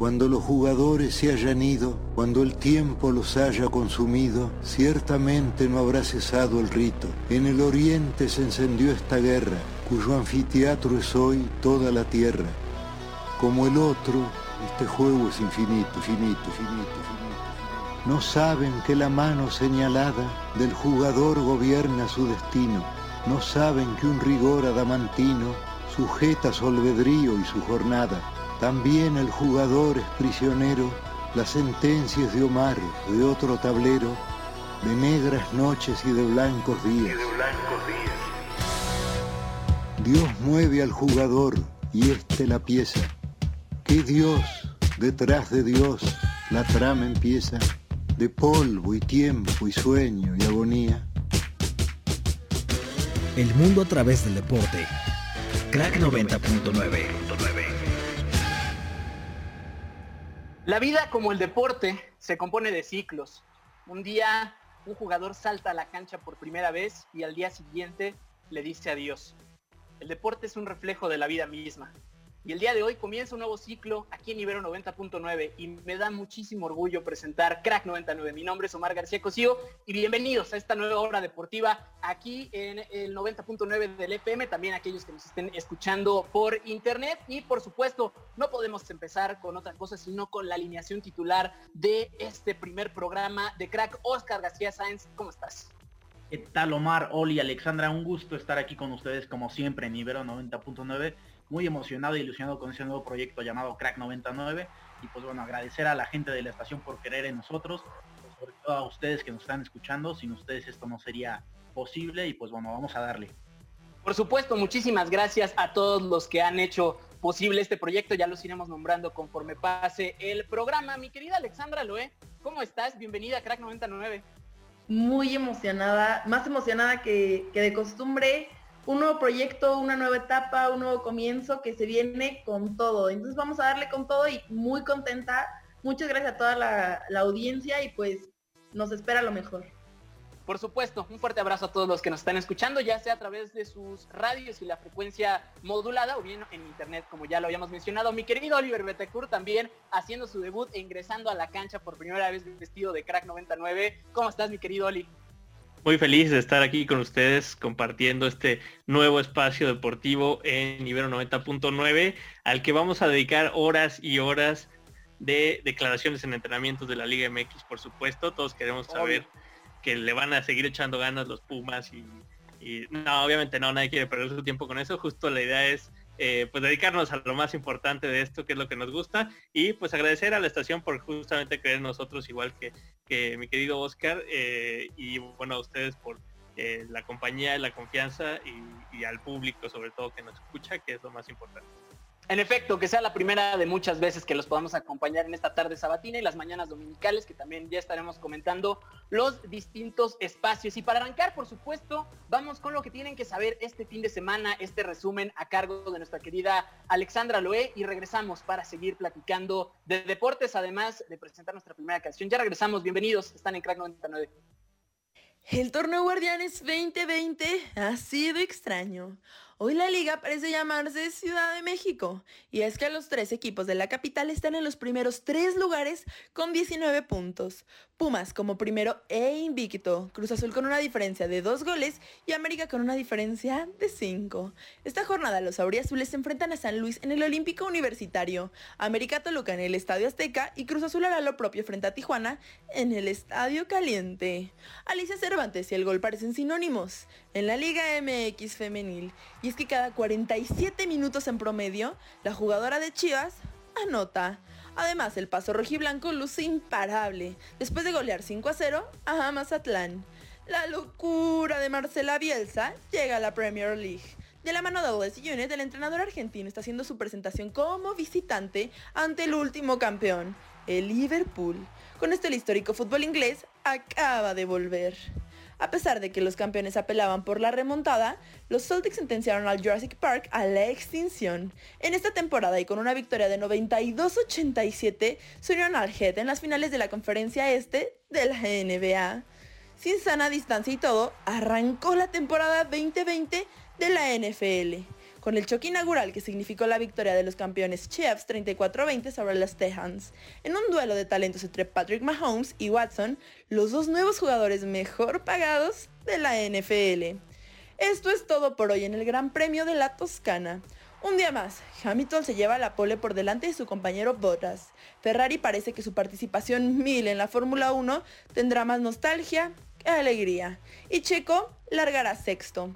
Cuando los jugadores se hayan ido, cuando el tiempo los haya consumido, ciertamente no habrá cesado el rito. En el oriente se encendió esta guerra, cuyo anfiteatro es hoy toda la tierra. Como el otro, este juego es infinito, infinito, infinito, infinito. No saben que la mano señalada del jugador gobierna su destino. No saben que un rigor adamantino sujeta su albedrío y su jornada. También el jugador es prisionero, las sentencias de Omar, de otro tablero, de negras noches y de blancos días. Dios mueve al jugador y este la pieza. Que Dios, detrás de Dios, la trama empieza, de polvo y tiempo y sueño y agonía. El mundo a través del deporte. Crack 90.9. La vida, como el deporte, se compone de ciclos. Un día un jugador salta a la cancha por primera vez y al día siguiente le dice adiós. El deporte es un reflejo de la vida misma. Y el día de hoy comienza un nuevo ciclo aquí en Ibero 90.9 y me da muchísimo orgullo presentar Crack 99. Mi nombre es Omar García Cosío y bienvenidos a esta nueva hora deportiva aquí en el 90.9 del FM, también aquellos que nos estén escuchando por internet y por supuesto no podemos empezar con otra cosa sino con la alineación titular de este primer programa de Crack. Oscar García Sáenz, ¿cómo estás? ¿Qué tal Omar, Oli, Alexandra? Un gusto estar aquí con ustedes como siempre en Ibero 90.9 muy emocionado e ilusionado con ese nuevo proyecto llamado Crack 99 y pues bueno, agradecer a la gente de la estación por querer en nosotros, pues, sobre todo a ustedes que nos están escuchando, sin ustedes esto no sería posible y pues bueno, vamos a darle. Por supuesto, muchísimas gracias a todos los que han hecho posible este proyecto, ya los iremos nombrando conforme pase el programa. Mi querida Alexandra Loé, ¿cómo estás? Bienvenida a Crack 99. Muy emocionada, más emocionada que, que de costumbre un nuevo proyecto, una nueva etapa, un nuevo comienzo que se viene con todo. Entonces vamos a darle con todo y muy contenta. Muchas gracias a toda la, audiencia y pues nos espera lo mejor. Por supuesto, un fuerte abrazo a todos los que nos están escuchando, ya sea a través de sus radios y la frecuencia modulada o bien en internet, como ya lo habíamos mencionado. Mi querido Oliver Betancourt también haciendo su debut e ingresando a la cancha por primera vez vestido de crack 99. ¿Cómo estás, mi querido Oli? Muy feliz de estar aquí con ustedes compartiendo este nuevo espacio deportivo en Ibero 90.9 al que vamos a dedicar horas y horas de declaraciones en entrenamientos de la Liga MX, por supuesto. Todos queremos saber que le van a seguir echando ganas los Pumas y, y, no, obviamente no, nadie quiere perder su tiempo con eso. Justo la idea es eh, pues dedicarnos a lo más importante de esto, que es lo que nos gusta, y pues agradecer a la estación por justamente creer en nosotros, igual que, mi querido Oscar, eh, y bueno, a ustedes por eh, la compañía, la confianza y al público sobre todo que nos escucha, que es lo más importante. En efecto, que sea la primera de muchas veces que los podamos acompañar en esta tarde sabatina y las mañanas dominicales, que también ya estaremos comentando los distintos espacios. Y para arrancar, por supuesto, vamos con lo que tienen que saber este fin de semana, este resumen a cargo de nuestra querida Alexandra Loé y regresamos para seguir platicando de deportes, además de presentar nuestra primera canción. Ya regresamos, bienvenidos, están en Crack 99. El torneo Guardianes 2020 ha sido extraño. Hoy la liga parece llamarse Ciudad de México, y es que los tres equipos de la capital están en los primeros tres lugares con 19 puntos. Pumas como primero e invicto, Cruz Azul con una diferencia de dos goles y América con una diferencia de cinco. Esta jornada los auriazules se enfrentan a San Luis en el Olímpico Universitario, América Toluca en el Estadio Azteca y Cruz Azul hará lo propio frente a Tijuana en el Estadio Caliente. Alicia Cervantes y el gol parecen sinónimos en la Liga MX femenil y es que cada 47 minutos en promedio la jugadora de Chivas anota. Además, el paso rojiblanco luce imparable después de golear 5 a 0 a Mazatlán. La locura de Marcela Bielsa llega a la Premier League. De la mano de Oles Unit, el entrenador argentino está haciendo su presentación como visitante ante el último campeón, el Liverpool. Con esto el histórico fútbol inglés acaba de volver. A pesar de que los campeones apelaban por la remontada, los Celtics sentenciaron al Jurassic Park a la extinción. En esta temporada y con una victoria de 92-87, se unieron al Head en las finales de la conferencia este de la NBA. Sin sana distancia y todo, arrancó la temporada 2020 de la NFL. Con el choque inaugural que significó la victoria de los campeones Chiefs 34-20 sobre los Texans. En un duelo de talentos entre Patrick Mahomes y Watson, los dos nuevos jugadores mejor pagados de la NFL. Esto es todo por hoy en el Gran Premio de la Toscana. Un día más, Hamilton se lleva la pole por delante de su compañero Bottas. Ferrari parece que su participación mil en la Fórmula 1 tendrá más nostalgia que alegría. Y Checo largará sexto.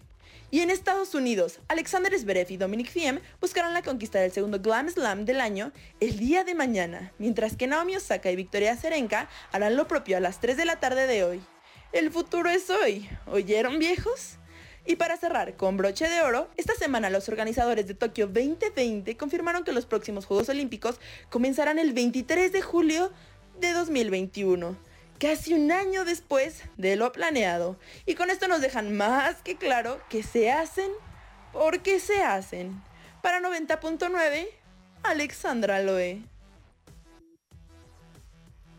Y en Estados Unidos, Alexander Zverev y Dominic Thiem buscarán la conquista del segundo Glam Slam del año el día de mañana, mientras que Naomi Osaka y Victoria Serenka harán lo propio a las 3 de la tarde de hoy. El futuro es hoy, ¿oyeron viejos? Y para cerrar con broche de oro, esta semana los organizadores de Tokio 2020 confirmaron que los próximos Juegos Olímpicos comenzarán el 23 de julio de 2021, casi un año después de lo planeado. Y con esto nos dejan más que claro que se hacen porque se hacen. Para 90.9, Alexandra Loe.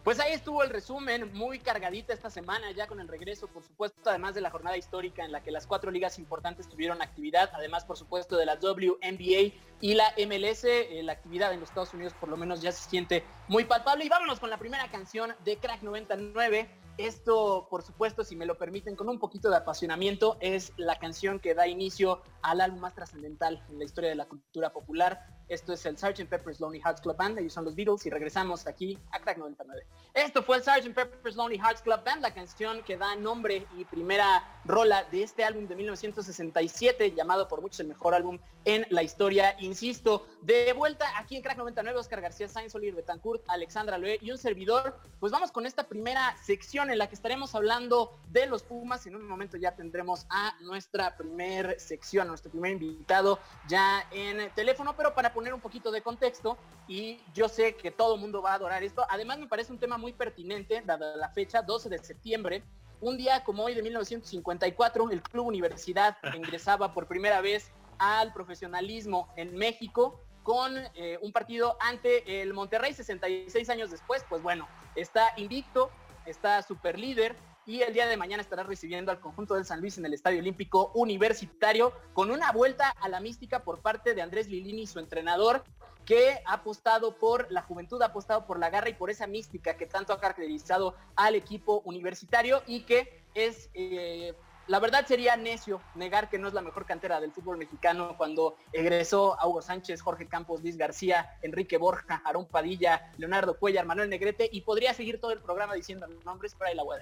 Pues ahí estuvo el resumen, muy cargadita esta semana, ya con el regreso, por supuesto, además de la jornada histórica en la que las cuatro ligas importantes tuvieron actividad, además, por supuesto, de la WNBA y la MLS, eh, la actividad en los Estados Unidos por lo menos ya se siente muy palpable. Y vámonos con la primera canción de Crack 99. Esto, por supuesto, si me lo permiten, con un poquito de apasionamiento, es la canción que da inicio al álbum más trascendental en la historia de la cultura popular, esto es el Sgt. Pepper's Lonely Hearts Club Band, ellos son los Beatles y regresamos aquí a Crack 99. Esto fue el Sgt. Pepper's Lonely Hearts Club Band, la canción que da nombre y primera rola de este álbum de 1967, llamado por muchos el mejor álbum en la historia. Insisto, de vuelta aquí en Crack 99, Oscar García Sainz, Oliver Betancourt, Alexandra Loé y un servidor. Pues vamos con esta primera sección en la que estaremos hablando de los Pumas. En un momento ya tendremos a nuestra primer sección, a nuestro primer invitado ya en teléfono, pero para poner un poquito de contexto y yo sé que todo el mundo va a adorar esto. Además me parece un tema muy pertinente, dada la fecha, 12 de septiembre. Un día como hoy de 1954, el Club Universidad ingresaba por primera vez al profesionalismo en México con eh, un partido ante el Monterrey 66 años después. Pues bueno, está invicto, está super líder y el día de mañana estará recibiendo al conjunto del San Luis en el Estadio Olímpico Universitario con una vuelta a la mística por parte de Andrés Lilini, su entrenador, que ha apostado por la juventud, ha apostado por la garra y por esa mística que tanto ha caracterizado al equipo universitario y que es... Eh, la verdad sería necio negar que no es la mejor cantera del fútbol mexicano cuando egresó Hugo Sánchez, Jorge Campos, Luis García, Enrique Borja, Aarón Padilla, Leonardo Cuellar, Manuel Negrete y podría seguir todo el programa diciendo nombres, pero ahí la voy.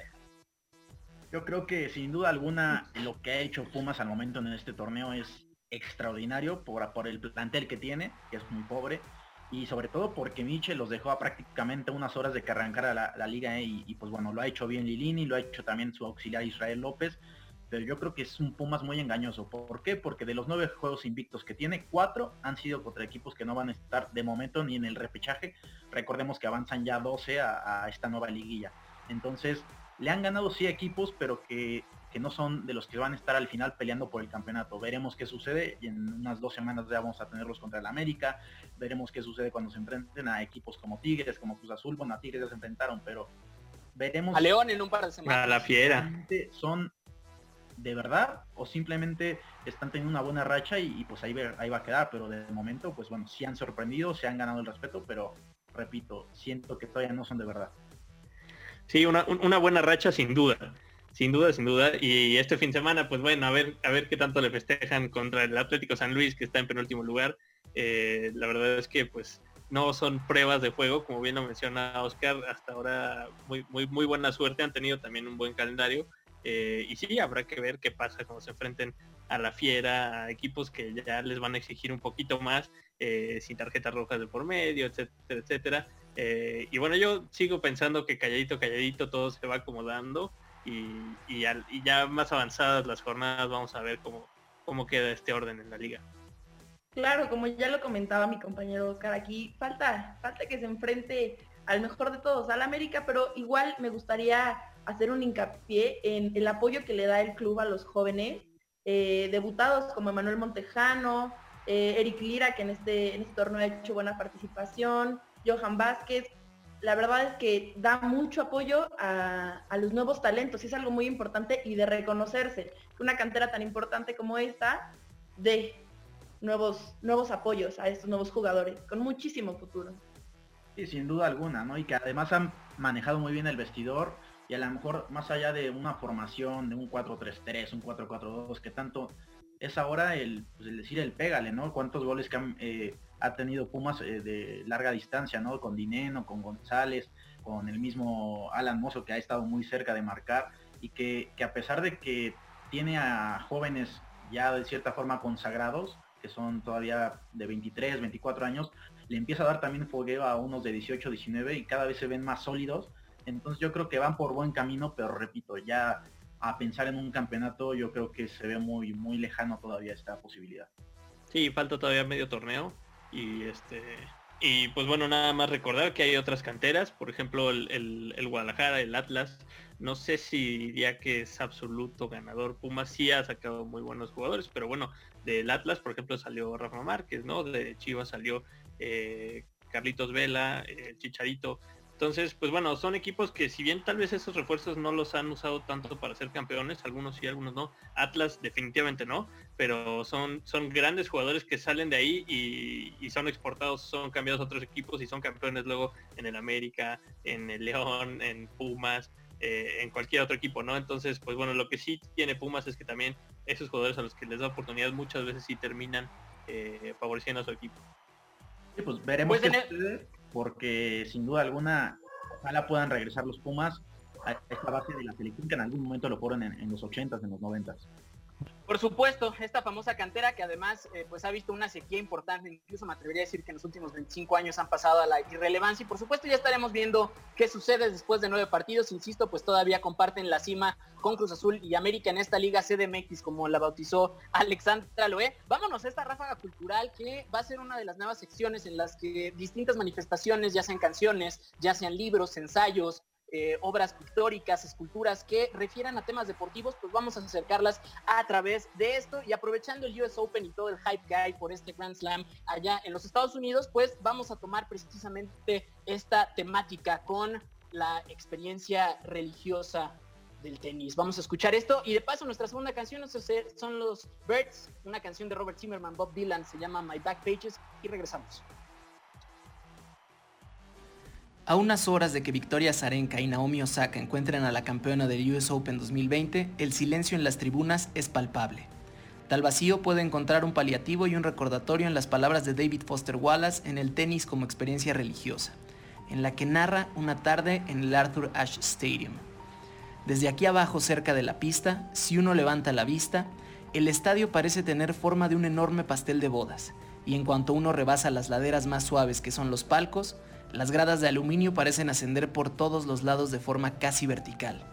Yo creo que sin duda alguna lo que ha hecho Pumas al momento en este torneo es extraordinario por, por el plantel que tiene, que es muy pobre, y sobre todo porque Michel los dejó a prácticamente unas horas de que arrancara la, liga ¿eh? y, pues bueno, lo ha hecho bien Lilini, lo ha hecho también su auxiliar Israel López, pero yo creo que es un Pumas muy engañoso. ¿Por qué? Porque de los nueve juegos invictos que tiene, cuatro han sido contra equipos que no van a estar de momento ni en el repechaje. Recordemos que avanzan ya 12 a esta nueva liguilla. Entonces, le han ganado sí equipos, pero que, no son de los que van a estar al final peleando por el campeonato. Veremos qué sucede y en unas dos semanas ya vamos a tenerlos contra el América. Veremos qué sucede cuando se enfrenten a equipos como Tigres, como Cruz Azul. Bueno, a Tigres ya se enfrentaron, pero veremos. A León en un par de semanas. A la fiera. Son de verdad o simplemente están teniendo una buena racha y, pues ahí, ahí va a quedar, pero de momento pues bueno, sí han sorprendido, se han ganado el respeto, pero repito, siento que todavía no son de verdad. Sí, una, buena racha sin duda. Sin duda, sin duda. Y este fin de semana, pues bueno, a ver, a ver qué tanto le festejan contra el Atlético San Luis, que está en penúltimo lugar. Eh, la verdad es que pues no son pruebas de juego, como bien lo menciona Oscar, hasta ahora muy, muy, muy buena suerte, han tenido también un buen calendario. Eh, y sí, habrá que ver qué pasa cuando se enfrenten a la fiera, a equipos que ya les van a exigir un poquito más, eh, sin tarjetas rojas de por medio, etcétera, etcétera. Eh, y bueno, yo sigo pensando que calladito, calladito todo se va acomodando y, ya más avanzadas las jornadas vamos a ver cómo, cómo queda este orden en la liga. Claro, como ya lo comentaba mi compañero Oscar, aquí falta, falta que se enfrente al mejor de todos, al América, pero igual me gustaría hacer un hincapié en el apoyo que le da el club a los jóvenes, eh, debutados como Emanuel Montejano, eh, Eric Lira, que en este, en este torneo ha hecho buena participación, Johan Vázquez, la verdad es que da mucho apoyo a, los nuevos talentos y es algo muy importante y de reconocerse. Una cantera tan importante como esta, de nuevos, nuevos apoyos a estos nuevos jugadores, con muchísimo futuro. Sí, sin duda alguna, ¿no? Y que además han manejado muy bien el vestidor y a lo mejor más allá de una formación de un 4-3-3, un 4-4-2, que tanto es ahora el, pues, el decir el pégale, ¿no? Cuántos goles que eh, ha tenido Pumas eh, de larga distancia, ¿no? Con Dineno, con González, con el mismo Alan Mozo que ha estado muy cerca de marcar y que, que a pesar de que tiene a jóvenes ya de cierta forma consagrados, que son todavía de 23, 24 años, le empieza a dar también fogueo a unos de 18, 19 y cada vez se ven más sólidos. Entonces yo creo que van por buen camino, pero repito, ya a pensar en un campeonato yo creo que se ve muy, muy lejano todavía esta posibilidad. Sí, falta todavía medio torneo y este y pues bueno, nada más recordar que hay otras canteras, por ejemplo el, Guadalajara, el Atlas, no sé si diría que es absoluto ganador. Pumas sí ha sacado muy buenos jugadores, pero bueno, del Atlas, por ejemplo, salió Rafa Márquez, ¿no? De Chivas salió eh, Carlitos Vela, eh, Chicharito. Entonces, pues bueno, son equipos que si bien tal vez esos refuerzos no los han usado tanto para ser campeones, algunos sí, algunos no. Atlas definitivamente no, pero son, son grandes jugadores que salen de ahí y, son exportados, son cambiados a otros equipos y son campeones luego en el América, en el León, en Pumas, eh, en cualquier otro equipo, ¿no? Entonces, pues bueno, lo que sí tiene Pumas es que también esos jugadores a los que les da oportunidad muchas veces sí terminan eh, favoreciendo a su equipo. Sí, pues veremos pues porque sin duda alguna, ojalá puedan regresar los Pumas a esta base de la selección que en algún momento lo fueron en, los 80s, en los 90s. Por supuesto, esta famosa cantera que además eh, pues ha visto una sequía importante, incluso me atrevería a decir que en los últimos 25 años han pasado a la irrelevancia y por supuesto ya estaremos viendo qué sucede después de nueve partidos, insisto, pues todavía comparten la cima con Cruz Azul y América en esta liga CDMX como la bautizó Alexandra Loé. Vámonos a esta ráfaga cultural que va a ser una de las nuevas secciones en las que distintas manifestaciones, ya sean canciones, ya sean libros, ensayos, eh, obras pictóricas, esculturas que refieran a temas deportivos, pues vamos a acercarlas a través de esto y aprovechando el US Open y todo el hype que hay por este Grand Slam allá en los Estados Unidos, pues vamos a tomar precisamente esta temática con la experiencia religiosa del tenis. Vamos a escuchar esto y de paso nuestra segunda canción son los Birds, una canción de Robert Zimmerman, Bob Dylan, se llama My Back Pages y regresamos. A unas horas de que Victoria Zarenka y Naomi Osaka encuentren a la campeona del US Open 2020, el silencio en las tribunas es palpable. Tal vacío puede encontrar un paliativo y un recordatorio en las palabras de David Foster Wallace en el tenis como experiencia religiosa, en la que narra una tarde en el Arthur Ashe Stadium. Desde aquí abajo cerca de la pista, si uno levanta la vista, el estadio parece tener forma de un enorme pastel de bodas, y en cuanto uno rebasa las laderas más suaves que son los palcos, las gradas de aluminio parecen ascender por todos los lados de forma casi vertical,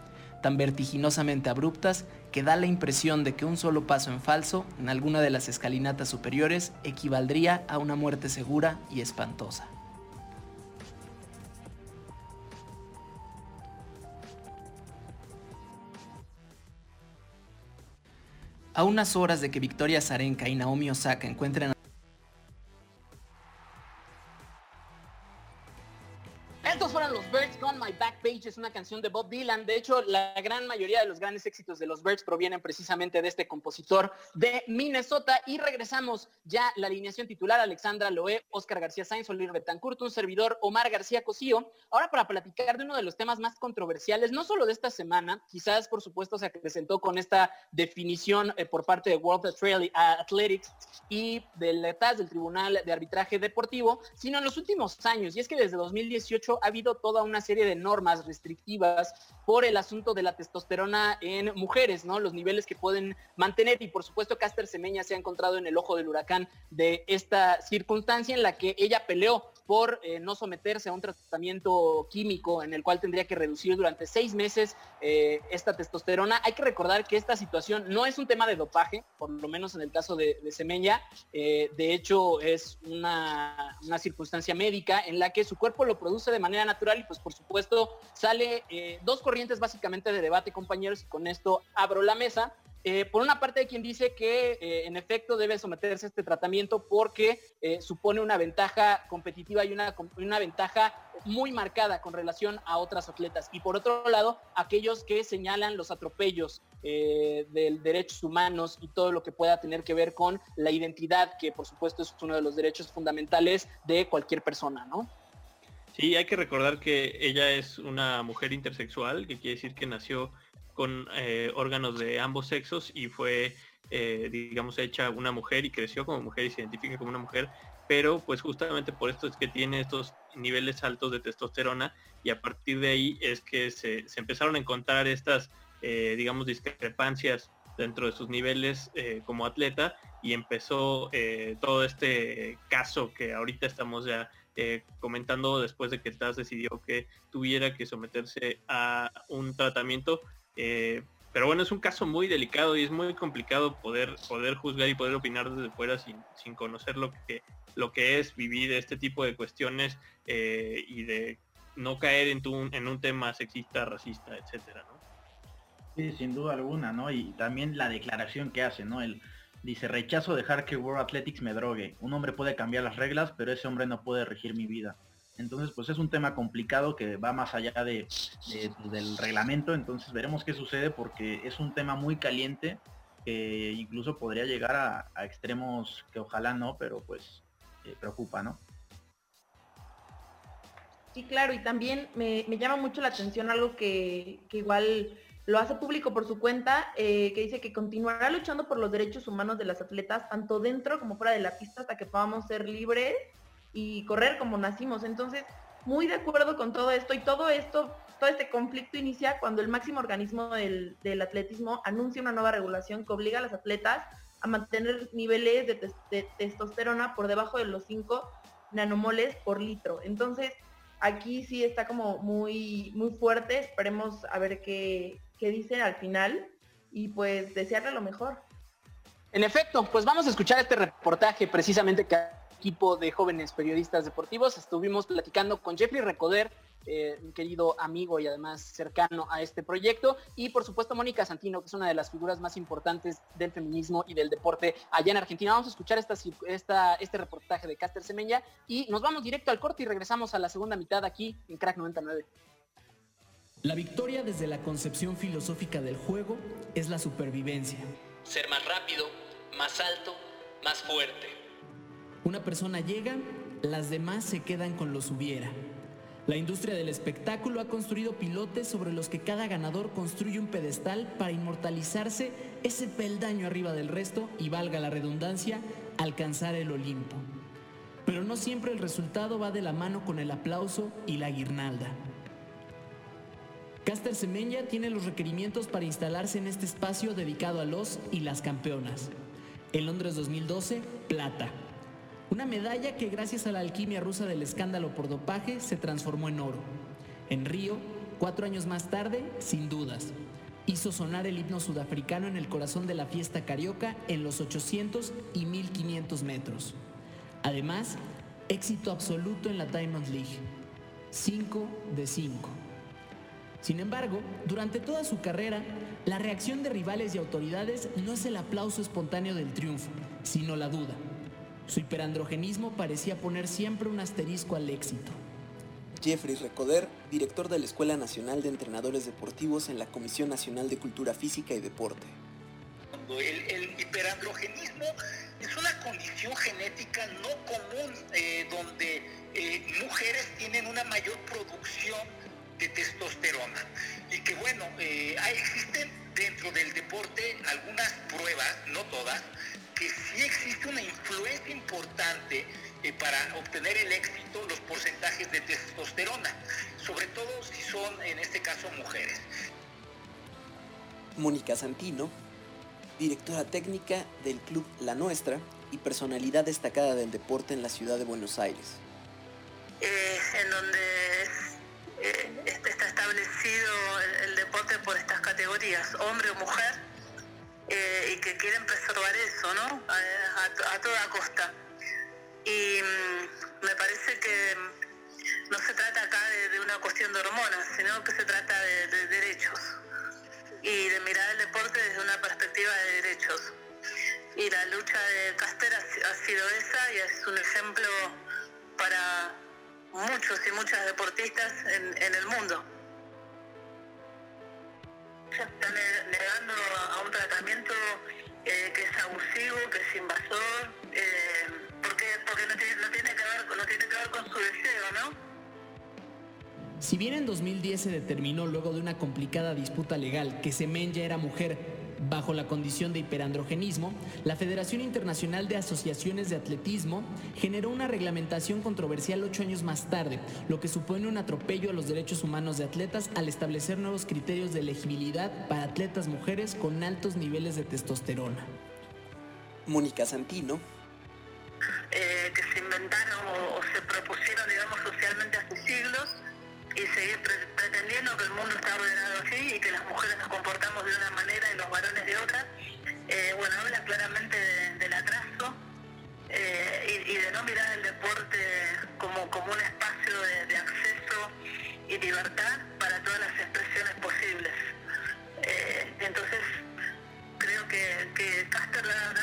tan vertiginosamente abruptas que da la impresión de que un solo paso en falso en alguna de las escalinatas superiores equivaldría a una muerte segura y espantosa. A unas horas de que Victoria Zarenka y Naomi Osaka encuentren canción de Bob Dylan. De hecho, la gran mayoría de los grandes éxitos de los Birds provienen precisamente de este compositor de Minnesota. Y regresamos ya la alineación titular, Alexandra Loé, Oscar García Sainz, Oliver Betancourt, un servidor, Omar García Cosío. Ahora para platicar de uno de los temas más controversiales, no solo de esta semana, quizás por supuesto se presentó con esta definición eh, por parte de World Athletics y del TAS, del Tribunal de Arbitraje Deportivo, sino en los últimos años. Y es que desde 2018 ha habido toda una serie de normas restrictivas por el asunto de la testosterona en mujeres, ¿no? Los niveles que pueden mantener y por supuesto Caster Semeña se ha encontrado en el ojo del huracán de esta circunstancia en la que ella peleó por eh, no someterse a un tratamiento químico en el cual tendría que reducir durante seis meses eh, esta testosterona. Hay que recordar que esta situación no es un tema de dopaje, por lo menos en el caso de, Semeña. Eh, de hecho, es una, una, circunstancia médica en la que su cuerpo lo produce de manera natural y pues por supuesto sale dos corrientes básicamente de debate, compañeros, y con esto abro la mesa. Eh, por una parte hay quien dice que eh, en efecto debe someterse a este tratamiento porque eh, supone una ventaja competitiva y una, una, ventaja muy marcada con relación a otras atletas. Y por otro lado, aquellos que señalan los atropellos eh, de derechos humanos y todo lo que pueda tener que ver con la identidad, que por supuesto es uno de los derechos fundamentales de cualquier persona, ¿no? Sí, hay que recordar que ella es una mujer intersexual, que quiere decir que nació con eh, órganos de ambos sexos y fue, eh, digamos, hecha una mujer y creció como mujer y se identifica como una mujer, pero pues justamente por esto es que tiene estos niveles altos de testosterona y a partir de ahí es que se, empezaron a encontrar estas, eh, digamos, discrepancias dentro de sus niveles como atleta y empezó todo este caso que ahorita estamos ya comentando después de que TAS decidió que tuviera que someterse a un tratamiento. Eh, pero bueno, es un caso muy delicado y es muy complicado poder, poder juzgar y poder opinar desde fuera sin, sin conocer lo que, lo que es vivir este tipo de cuestiones eh, y de no caer en, tu, en un tema sexista, racista, etcétera, ¿no? Sí, sin duda alguna, ¿no? Y también la declaración que hace, ¿no? El, Dice, rechazo dejar que World Athletics me drogue. Un hombre puede cambiar las reglas, pero ese hombre no puede regir mi vida. Entonces, pues es un tema complicado que va más allá de, del reglamento. Entonces veremos qué sucede porque es un tema muy caliente que incluso podría llegar a, extremos que ojalá no, pero pues eh, preocupa, ¿no? Sí, claro, y también me, llama mucho la atención algo que, que igual lo hace público por su cuenta, eh, que dice que continuará luchando por los derechos humanos de las atletas, tanto dentro como fuera de la pista, hasta que podamos ser libres y correr como nacimos. Entonces, muy de acuerdo con todo esto y todo esto, todo este conflicto inicia cuando el máximo organismo del, atletismo anuncia una nueva regulación que obliga a las atletas a mantener niveles de, testosterona por debajo de los 5 nanomoles por litro. Entonces, aquí sí está como muy, muy fuerte. Esperemos a ver qué, qué dice al final y pues desearle lo mejor. En efecto, pues vamos a escuchar este reportaje precisamente que equipo de jóvenes periodistas deportivos estuvimos platicando con Jeffrey Recoder, eh, un querido amigo y además cercano a este proyecto, y por supuesto Mónica Santino, que es una de las figuras más importantes del feminismo y del deporte allá en Argentina. Vamos a escuchar esta, esta, este reportaje de Caster Semenya y nos vamos directo al corte y regresamos a la segunda mitad aquí en Crack 99. La victoria desde la concepción filosófica del juego es la supervivencia. Ser más rápido, más alto, más fuerte. Una persona llega, las demás se quedan con lo subiera. La industria del espectáculo ha construido pilotes sobre los que cada ganador construye un pedestal para inmortalizarse ese peldaño arriba del resto y, valga la redundancia, alcanzar el Olimpo. Pero no siempre el resultado va de la mano con el aplauso y la guirnalda. Caster Semenya tiene los requerimientos para instalarse en este espacio dedicado a los y las campeonas. En Londres 2012, plata. Una medalla que gracias a la alquimia rusa del escándalo por dopaje se transformó en oro. En Río, cuatro años más tarde, sin dudas, hizo sonar el himno sudafricano en el corazón de la fiesta carioca en los 800 y 1500 metros. Además, éxito absoluto en la Diamond League. 5 de 5. Sin embargo, durante toda su carrera, la reacción de rivales y autoridades no es el aplauso espontáneo del triunfo, sino la duda. Su hiperandrogenismo parecía poner siempre un asterisco al éxito. Jeffrey Recoder, director de la Escuela Nacional de Entrenadores Deportivos en la Comisión Nacional de Cultura Física y Deporte. El, hiperandrogenismo es una condición genética no común eh, donde eh, mujeres tienen una mayor producción de testosterona. Y que bueno, eh, existen dentro del deporte algunas pruebas, no todas, que sí existe una influencia importante eh, para obtener el éxito, los porcentajes de testosterona, sobre todo si son en este caso mujeres. Mónica Santino, directora técnica del club La Nuestra y personalidad destacada del deporte en la ciudad de Buenos Aires. Eh, en donde eh, está establecido el, deporte por estas categorías, hombre o mujer, y que quieren preservar eso, ¿no? A, toda costa. Y mm, me parece que no se trata acá de, una cuestión de hormonas, sino que se trata de, derechos y de mirar el deporte desde una perspectiva de derechos. Y la lucha de Caster ha sido esa y es un ejemplo para muchos y muchas deportistas en, el mundo ya están negando a un tratamiento eh, que es abusivo, que es invasor, eh, porque, porque no, tiene, no, tiene que ver, no tiene que ver con su deseo, ¿no? Si bien en 2010 se determinó luego de una complicada disputa legal que Semen ya era mujer, bajo la condición de hiperandrogenismo, la Federación Internacional de Asociaciones de Atletismo generó una reglamentación controversial ocho años más tarde, lo que supone un atropello a los derechos humanos de atletas al establecer nuevos criterios de elegibilidad para atletas mujeres con altos niveles de testosterona. Mónica Santino. Eh, que se inventaron o, o se propusieron, digamos, socialmente hace siglos y seguir pretendiendo que el mundo está ordenado así y que las mujeres nos comportamos de una manera y los varones de otra, eh, bueno, habla claramente del atraso eh, y, de no mirar el deporte como, como un espacio de, acceso y libertad para todas las expresiones posibles. Eh, entonces, creo que, que Caster da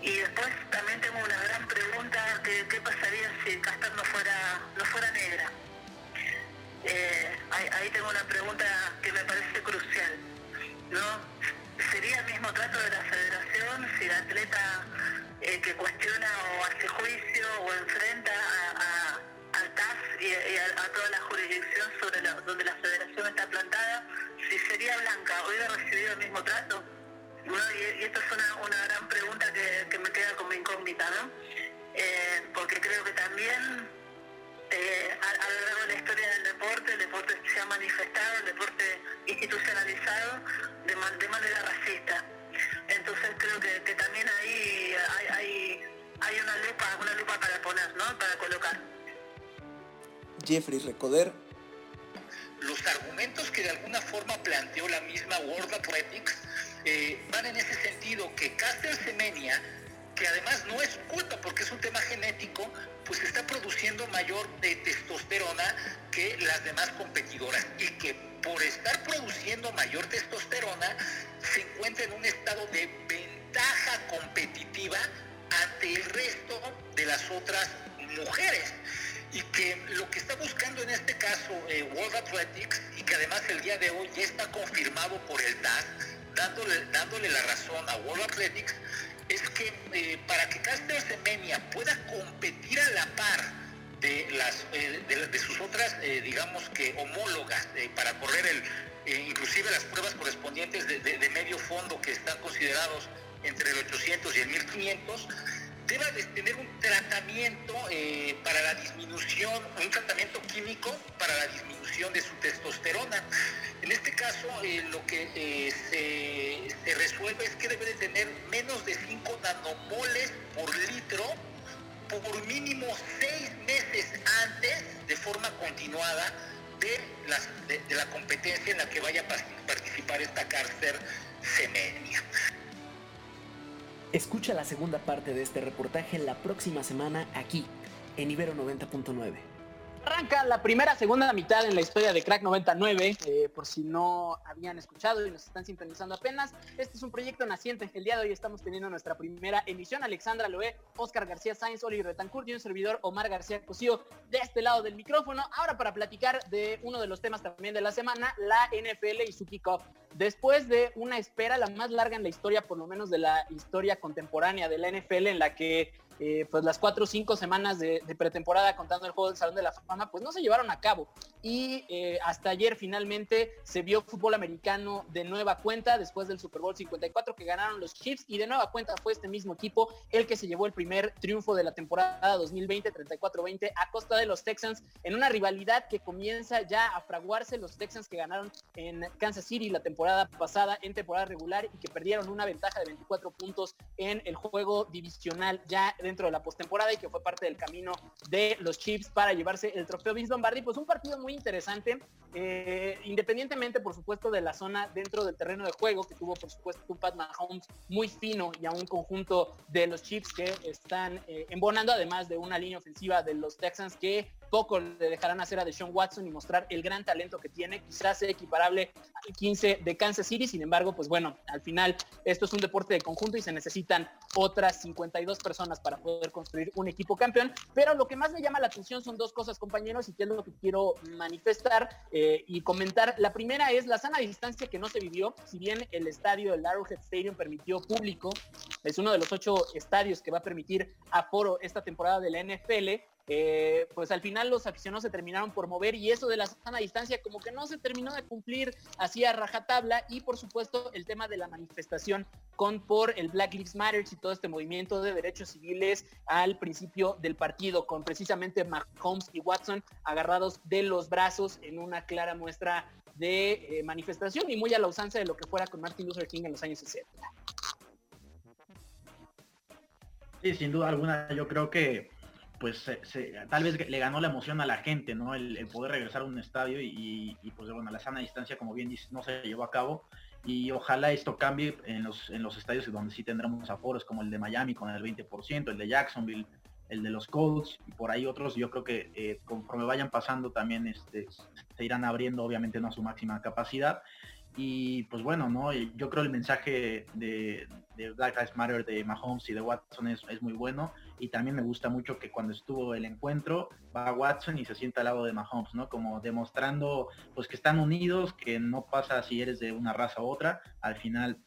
Y después también tengo una gran pregunta, ¿qué pasaría si Castor no fuera, no fuera negra? Eh, ahí, tengo una pregunta que me parece crucial. ¿no? ¿Sería el mismo trato de la federación si la atleta eh, que cuestiona o hace juicio o enfrenta a, al TAS y, a, toda la jurisdicción sobre donde la federación está plantada, si sería blanca, ¿hubiera recibido el mismo trato? Y, esta es una, gran pregunta que, me queda como incógnita, ¿no? Eh, porque creo que también eh, a, lo largo de la historia del deporte, el deporte se ha manifestado, el deporte institucionalizado de, de manera racista. Entonces creo que, también ahí hay, hay, una lupa, una lupa para poner, ¿no? Para colocar. Jeffrey Recoder. Los argumentos que de alguna forma planteó la misma World Athletics van en ese sentido, que Caster Semenia, que además no es culpa porque es un tema genético, pues está produciendo mayor de testosterona que las demás competidoras. Y que por estar produciendo mayor testosterona se encuentra en un estado de ventaja competitiva ante el resto de las otras mujeres. Y que lo que está buscando en este caso eh, World Athletics y que además el día de hoy ya está confirmado por el TAS, dándole, dándole la razón a World Athletics, es que eh, para que Caster Semenia pueda competir a la par de, las, eh, de, sus otras, eh, digamos que homólogas, para correr el, inclusive las pruebas correspondientes de, medio fondo que están considerados entre el 800 y el 1500, deba de tener un tratamiento para la disminución, un tratamiento químico para la disminución de su testosterona. En este caso, lo que se, se, resuelve es que debe de tener menos de 5 nanomoles por litro por mínimo seis meses antes, de forma continuada, de, la competencia en la que vaya a participar esta cárcel semenia. Escucha la segunda parte de este reportaje la próxima semana aquí, en Ibero 90.9. Arranca la primera, segunda mitad en la historia de Crack 99, eh, por si no habían escuchado y nos están sintonizando apenas. Este es un proyecto naciente. El día de hoy estamos teniendo nuestra primera emisión. Alexandra Loé, Oscar García Sáenz, Oliver Betancourt y un servidor Omar García Cosío de este lado del micrófono. Ahora para platicar de uno de los temas también de la semana, la NFL y su kickoff. Después de una espera la más larga en la historia, por lo menos de la historia contemporánea de la NFL, en la que eh, pues las cuatro o cinco semanas de, pretemporada contando el juego del Salón de la Fama, pues no se llevaron a cabo. Y eh, hasta ayer finalmente se vio fútbol americano de nueva cuenta después del Super Bowl 54 que ganaron los Chiefs y de nueva cuenta fue este mismo equipo el que se llevó el primer triunfo de la temporada 2020, 34-20 a costa de los Texans en una rivalidad que comienza ya a fraguarse los Texans que ganaron en Kansas City la temporada pasada en temporada regular y que perdieron una ventaja de 24 puntos en el juego divisional ya de dentro de la postemporada y que fue parte del camino de los Chiefs para llevarse el trofeo Vince Lombardi. Pues un partido muy interesante, eh, independientemente por supuesto de la zona dentro del terreno de juego, que tuvo por supuesto un Pat Mahomes muy fino y a un conjunto de los Chiefs que están eh, embonando, además de una línea ofensiva de los Texans que poco le dejarán hacer a Deshaun Watson y mostrar el gran talento que tiene, quizás sea equiparable al 15 de Kansas City, sin embargo, pues bueno, al final esto es un deporte de conjunto y se necesitan otras 52 personas para poder construir un equipo campeón, pero lo que más me llama la atención son dos cosas, compañeros, y que es lo que quiero manifestar eh, y comentar. La primera es la sana distancia que no se vivió, si bien el estadio del Arrowhead Stadium permitió público, es uno de los ocho estadios que va a permitir aforo esta temporada de la NFL, eh, pues al final los aficionados se terminaron por mover y eso de la sana distancia como que no se terminó de cumplir así a rajatabla y por supuesto el tema de la manifestación con por el Black Lives Matter y todo este movimiento de derechos civiles al principio del partido con precisamente Mahomes y Watson agarrados de los brazos en una clara muestra de eh, manifestación y muy a la usanza de lo que fuera con Martin Luther King en los años 60. Sí, sin duda alguna, yo creo que pues tal vez le ganó la emoción a la gente, ¿no? El, poder regresar a un estadio y, pues bueno, la sana distancia, como bien dices, no se llevó a cabo. Y ojalá esto cambie en los, en los estadios donde sí tendremos aforos, como el de Miami con el 20%, el de Jacksonville, el de los Colts y por ahí otros. Yo creo que eh, conforme vayan pasando también este, se irán abriendo, obviamente no a su máxima capacidad. Y pues bueno, ¿no? Yo creo el mensaje de, Black Lives Matter de Mahomes y de Watson es, muy bueno. Y también me gusta mucho que cuando estuvo el encuentro va Watson y se sienta al lado de Mahomes, ¿no? Como demostrando pues que están unidos, que no pasa si eres de una raza u otra. Al final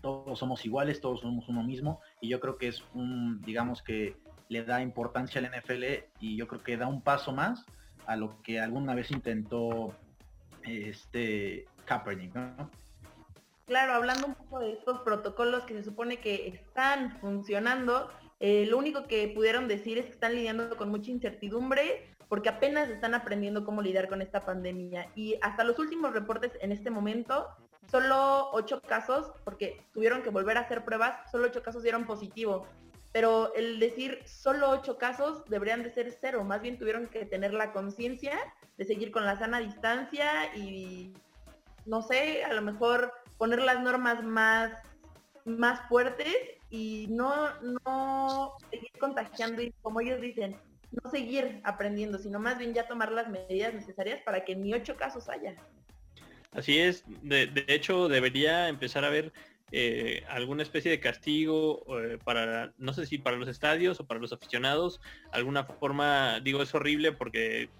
todos somos iguales, todos somos uno mismo. Y yo creo que es un, digamos que le da importancia al NFL y yo creo que da un paso más a lo que alguna vez intentó este Kaepernick, Claro, hablando un poco de estos protocolos que se supone que están funcionando, eh, lo único que pudieron decir es que están lidiando con mucha incertidumbre porque apenas están aprendiendo cómo lidiar con esta pandemia. Y hasta los últimos reportes en este momento, solo ocho casos, porque tuvieron que volver a hacer pruebas, solo ocho casos dieron positivo. Pero el decir solo ocho casos deberían de ser cero, más bien tuvieron que tener la conciencia de seguir con la sana distancia y no sé, a lo mejor poner las normas más, más fuertes y no, no seguir contagiando y como ellos dicen, no seguir aprendiendo, sino más bien ya tomar las medidas necesarias para que ni ocho casos haya. Así es, de, hecho debería empezar a haber eh, alguna especie de castigo eh, para, no sé si para los estadios o para los aficionados, alguna forma, digo, es horrible porque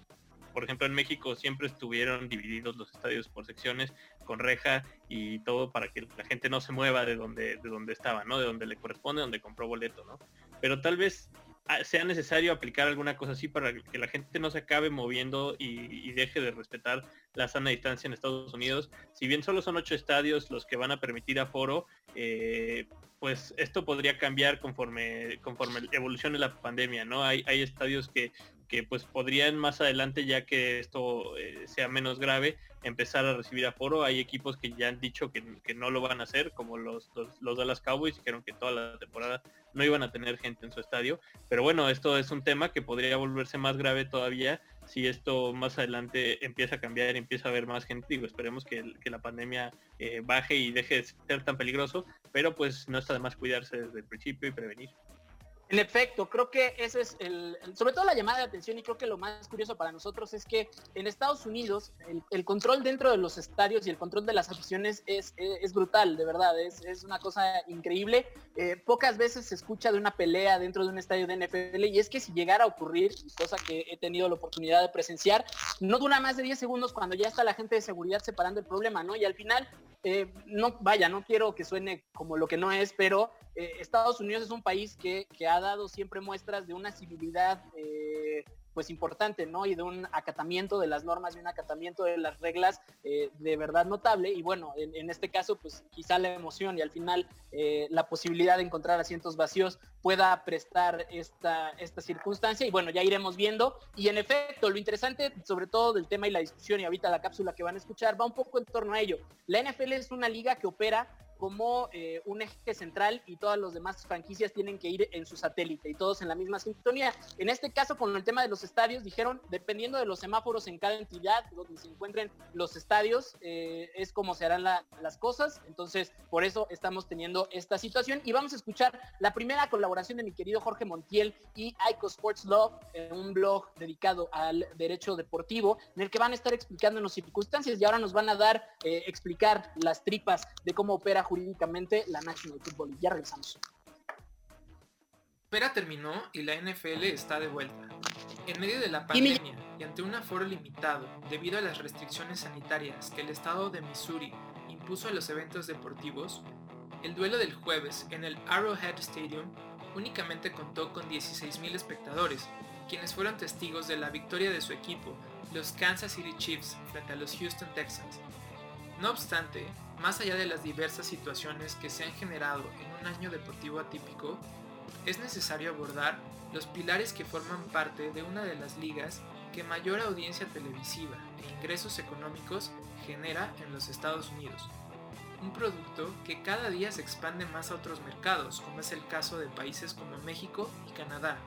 por ejemplo, en México siempre estuvieron divididos los estadios por secciones con reja y todo para que la gente no se mueva de donde, de donde estaba, ¿no? De donde le corresponde, donde compró boleto, ¿no? Pero tal vez ah, sea necesario aplicar alguna cosa así para que la gente no se acabe moviendo y, deje de respetar la sana distancia en Estados Unidos. Si bien solo son ocho estadios los que van a permitir aforo, eh, pues esto podría cambiar conforme conforme evolucione la pandemia, ¿no? Hay, hay estadios que que pues podrían más adelante, ya que esto eh, sea menos grave, empezar a recibir aforo. Hay equipos que ya han dicho que, no lo van a hacer, como los, los, Dallas Cowboys, dijeron que toda la temporada no iban a tener gente en su estadio. Pero bueno, esto es un tema que podría volverse más grave todavía si esto más adelante empieza a cambiar, empieza a haber más gente. Digo, esperemos que, la pandemia eh, baje y deje de ser tan peligroso, pero pues no está de más cuidarse desde el principio y prevenir. En efecto, creo que eso es el, sobre todo la llamada de atención y creo que lo más curioso para nosotros es que en Estados Unidos el, control dentro de los estadios y el control de las aficiones es, es, brutal, de verdad, es, es, una cosa increíble. Eh, pocas veces se escucha de una pelea dentro de un estadio de NFL y es que si llegara a ocurrir, cosa que he tenido la oportunidad de presenciar, no dura más de 10 segundos cuando ya está la gente de seguridad separando el problema, ¿no? Y al final eh, no, vaya, no quiero que suene como lo que no es, pero eh, Estados Unidos es un país que, que, ha dado siempre muestras de una civilidad eh, pues importante, ¿no? Y de un acatamiento de las normas y un acatamiento de las reglas eh, de verdad notable. Y bueno, en, este caso, pues quizá la emoción y al final eh, la posibilidad de encontrar asientos vacíos pueda prestar esta, esta circunstancia. Y bueno, ya iremos viendo. Y en efecto, lo interesante, sobre todo del tema y la discusión y ahorita la cápsula que van a escuchar, va un poco en torno a ello. La NFL es una liga que opera como eh, un eje central y todas las demás franquicias tienen que ir en su satélite y todos en la misma sintonía. En este caso, con el tema de los estadios, dijeron, dependiendo de los semáforos en cada entidad donde se encuentren los estadios, eh, es como se harán las cosas. Entonces, por eso estamos teniendo esta situación. Y vamos a escuchar la primera colaboración de mi querido Jorge Montiel y ICO Sports Law, un blog dedicado al derecho deportivo, en el que van a estar explicando las circunstancias y ahora nos van a dar, eh, explicar las tripas de cómo opera jurídicamente la National Football. Ya regresamos. Espera terminó y la NFL está de vuelta. En medio de la pandemia y ante un aforo limitado debido a las restricciones sanitarias que el estado de Missouri impuso a los eventos deportivos, el duelo del jueves en el Arrowhead Stadium únicamente contó con 16.000 espectadores, quienes fueron testigos de la victoria de su equipo, los Kansas City Chiefs, frente a los Houston Texans. No obstante, más allá de las diversas situaciones que se han generado en un año deportivo atípico, es necesario abordar los pilares que forman parte de una de las ligas que mayor audiencia televisiva e ingresos económicos genera en los Estados Unidos. Un producto que cada día se expande más a otros mercados, como es el caso de países como México y Canadá.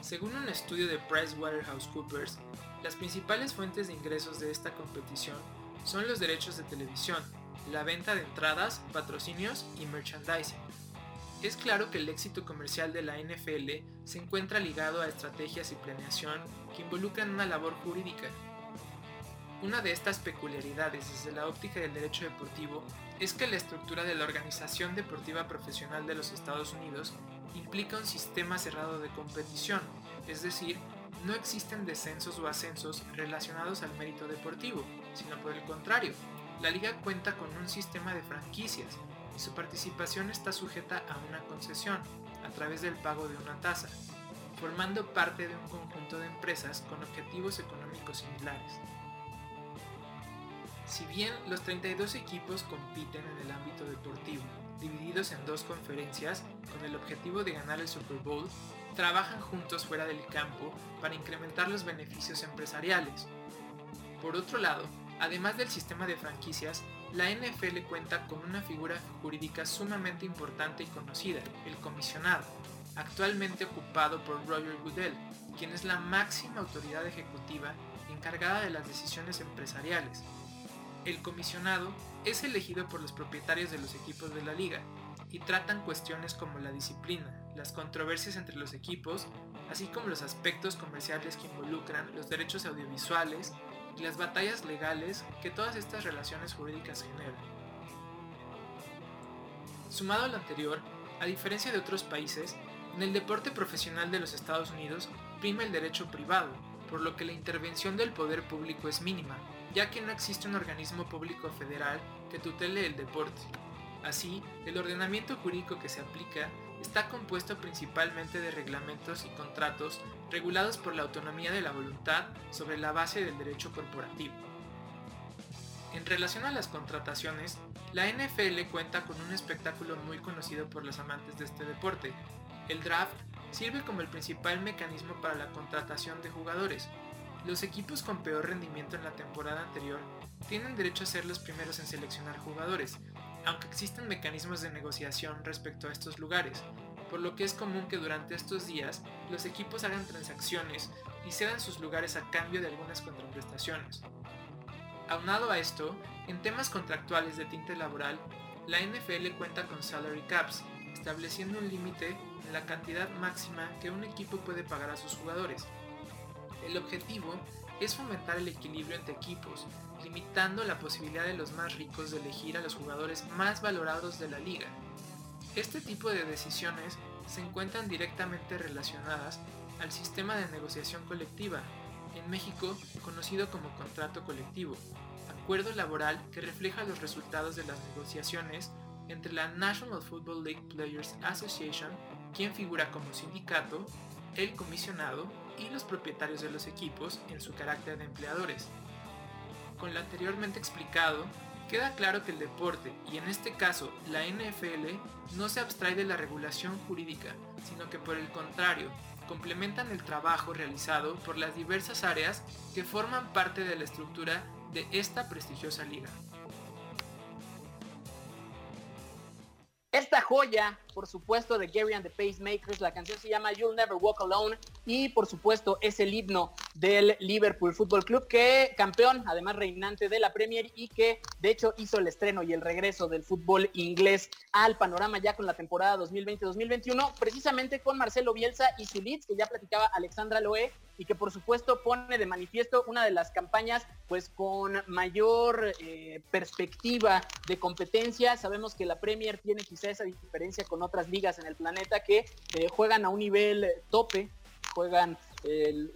Según un estudio de PricewaterhouseCoopers, las principales fuentes de ingresos de esta competición son los derechos de televisión, la venta de entradas, patrocinios y merchandising. Es claro que el éxito comercial de la NFL se encuentra ligado a estrategias y planeación que involucran una labor jurídica. Una de estas peculiaridades desde la óptica del derecho deportivo es que la estructura de la Organización Deportiva Profesional de los Estados Unidos implica un sistema cerrado de competición, es decir, no existen descensos o ascensos relacionados al mérito deportivo, sino por el contrario, la liga cuenta con un sistema de franquicias y su participación está sujeta a una concesión a través del pago de una tasa, formando parte de un conjunto de empresas con objetivos económicos similares. Si bien los 32 equipos compiten en el ámbito deportivo, divididos en dos conferencias con el objetivo de ganar el Super Bowl, trabajan juntos fuera del campo para incrementar los beneficios empresariales. Por otro lado, además del sistema de franquicias, la NFL cuenta con una figura jurídica sumamente importante y conocida, el comisionado, actualmente ocupado por Roger Goodell, quien es la máxima autoridad ejecutiva encargada de las decisiones empresariales. El comisionado es elegido por los propietarios de los equipos de la liga y tratan cuestiones como la disciplina, las controversias entre los equipos, así como los aspectos comerciales que involucran los derechos audiovisuales y las batallas legales que todas estas relaciones jurídicas generan. Sumado a lo anterior, a diferencia de otros países, en el deporte profesional de los Estados Unidos prima el derecho privado, por lo que la intervención del poder público es mínima, ya que no existe un organismo público federal que tutele el deporte. Así, el ordenamiento jurídico que se aplica está compuesto principalmente de reglamentos y contratos regulados por la autonomía de la voluntad sobre la base del derecho corporativo. En relación a las contrataciones, la NFL cuenta con un espectáculo muy conocido por los amantes de este deporte. El draft sirve como el principal mecanismo para la contratación de jugadores. Los equipos con peor rendimiento en la temporada anterior tienen derecho a ser los primeros en seleccionar jugadores, aunque existen mecanismos de negociación respecto a estos lugares, por lo que es común que durante estos días los equipos hagan transacciones y cedan sus lugares a cambio de algunas contraprestaciones. Aunado a esto, en temas contractuales de tinte laboral, la NFL cuenta con salary caps, estableciendo un límite en la cantidad máxima que un equipo puede pagar a sus jugadores. El objetivo es fomentar el equilibrio entre equipos, limitando la posibilidad de los más ricos de elegir a los jugadores más valorados de la liga. Este tipo de decisiones se encuentran directamente relacionadas al sistema de negociación colectiva, en México conocido como contrato colectivo, acuerdo laboral que refleja los resultados de las negociaciones entre la National Football League Players Association, quien figura como sindicato, el comisionado y los propietarios de los equipos en su carácter de empleadores. Con lo anteriormente explicado, queda claro que el deporte, y en este caso la NFL, no se abstrae de la regulación jurídica, sino que por el contrario, complementan el trabajo realizado por las diversas áreas que forman parte de la estructura de esta prestigiosa liga. joya, por supuesto, de Gary and the Pacemakers. La canción se llama You'll Never Walk Alone. Y por supuesto es el himno del Liverpool Football Club, que campeón, además reinante de la Premier y que de hecho hizo el estreno y el regreso del fútbol inglés al panorama ya con la temporada 2020-2021, precisamente con Marcelo Bielsa y su que ya platicaba Alexandra Loé, y que por supuesto pone de manifiesto una de las campañas pues con mayor eh, perspectiva de competencia. Sabemos que la Premier tiene quizá esa diferencia con otras ligas en el planeta que eh, juegan a un nivel tope, juegan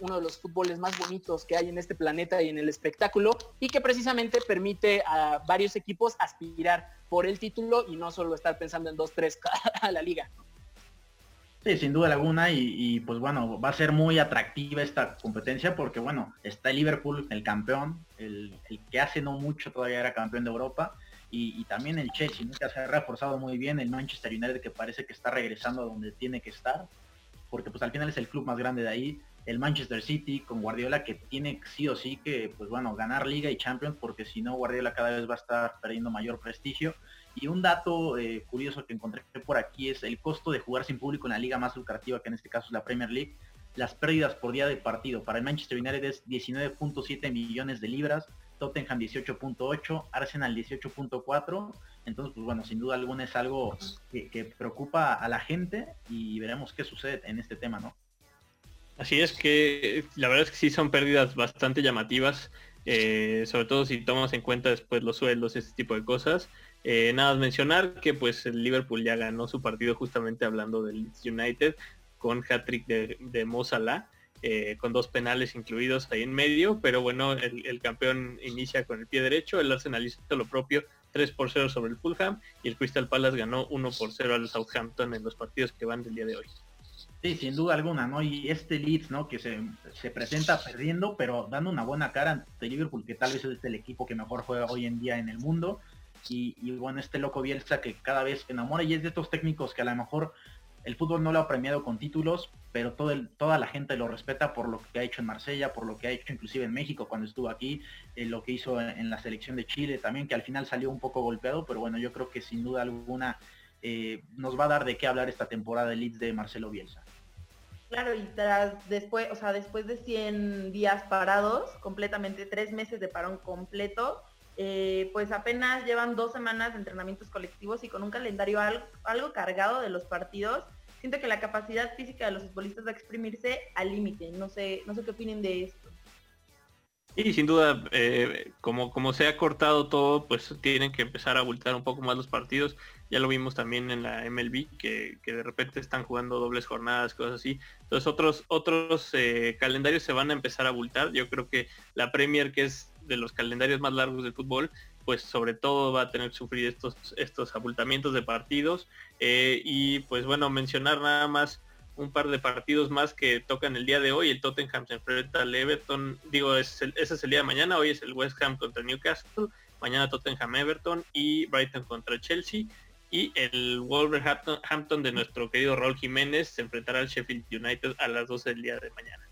uno de los fútboles más bonitos que hay en este planeta y en el espectáculo y que precisamente permite a varios equipos aspirar por el título y no solo estar pensando en dos, tres a la liga. Sí, sin duda alguna y, pues bueno, va a ser muy atractiva esta competencia porque bueno, está Liverpool, el campeón, el, que hace no mucho todavía era campeón de Europa y, también el Chelsea, que se ha reforzado muy bien, el Manchester United que parece que está regresando a donde tiene que estar, porque pues al final es el club más grande de ahí, el Manchester City con Guardiola que tiene sí o sí que pues bueno, ganar Liga y Champions porque si no Guardiola cada vez va a estar perdiendo mayor prestigio. Y un dato eh, curioso que encontré por aquí es el costo de jugar sin público en la liga más lucrativa, que en este caso es la Premier League. Las pérdidas por día de partido para el Manchester United es 19.7 millones de libras, Tottenham 18.8, Arsenal 18.4. Entonces, pues bueno, sin duda alguna es algo que, preocupa a la gente y veremos qué sucede en este tema, ¿no? Así es que la verdad es que sí son pérdidas bastante llamativas, eh, sobre todo si tomamos en cuenta después los sueldos, este tipo de cosas. Eh, nada más mencionar que pues el Liverpool ya ganó su partido justamente hablando del United con hat-trick de, de Mo eh, con dos penales incluidos ahí en medio, pero bueno, el, campeón inicia con el pie derecho, el Arsenal hizo lo propio 3 por 0 sobre el Fulham y el Crystal Palace ganó 1 por 0 al Southampton en los partidos que van del día de hoy. Sí, sin duda alguna, ¿no? Y este Leeds, ¿no? Que se, presenta perdiendo, pero dando una buena cara ante Liverpool, que tal vez es el equipo que mejor juega hoy en día en el mundo. Y, bueno, este loco Bielsa que cada vez enamora y es de estos técnicos que a lo mejor el fútbol no lo ha premiado con títulos, pero toda la gente lo respeta por lo que ha hecho en Marsella, por lo que ha hecho inclusive en México cuando estuvo aquí, eh, lo que hizo en, la selección de Chile también, que al final salió un poco golpeado, pero bueno, yo creo que sin duda alguna eh, nos va a dar de qué hablar esta temporada de Leeds de Marcelo Bielsa. Claro, y tras después, o sea, después de 100 días parados, completamente tres meses de parón completo, eh, pues apenas llevan dos semanas de entrenamientos colectivos y con un calendario algo, cargado de los partidos, siento que la capacidad física de los futbolistas va a exprimirse al límite. No sé, no sé qué opinen de esto. Y sin duda, eh, como, como se ha cortado todo, pues tienen que empezar a abultar un poco más los partidos. Ya lo vimos también en la MLB, que, de repente están jugando dobles jornadas, cosas así. Entonces otros, otros eh, calendarios se van a empezar a abultar. Yo creo que la Premier, que es de los calendarios más largos del fútbol, pues sobre todo va a tener que sufrir estos, estos abultamientos de partidos. Eh, y pues bueno, mencionar nada más un par de partidos más que tocan el día de hoy. El Tottenham se enfrenta al Everton, digo, ese es el día de mañana, hoy es el West Ham contra Newcastle, mañana Tottenham Everton y Brighton contra Chelsea y el Wolverhampton de nuestro querido Raúl Jiménez se enfrentará al Sheffield United a las 12 del día de mañana.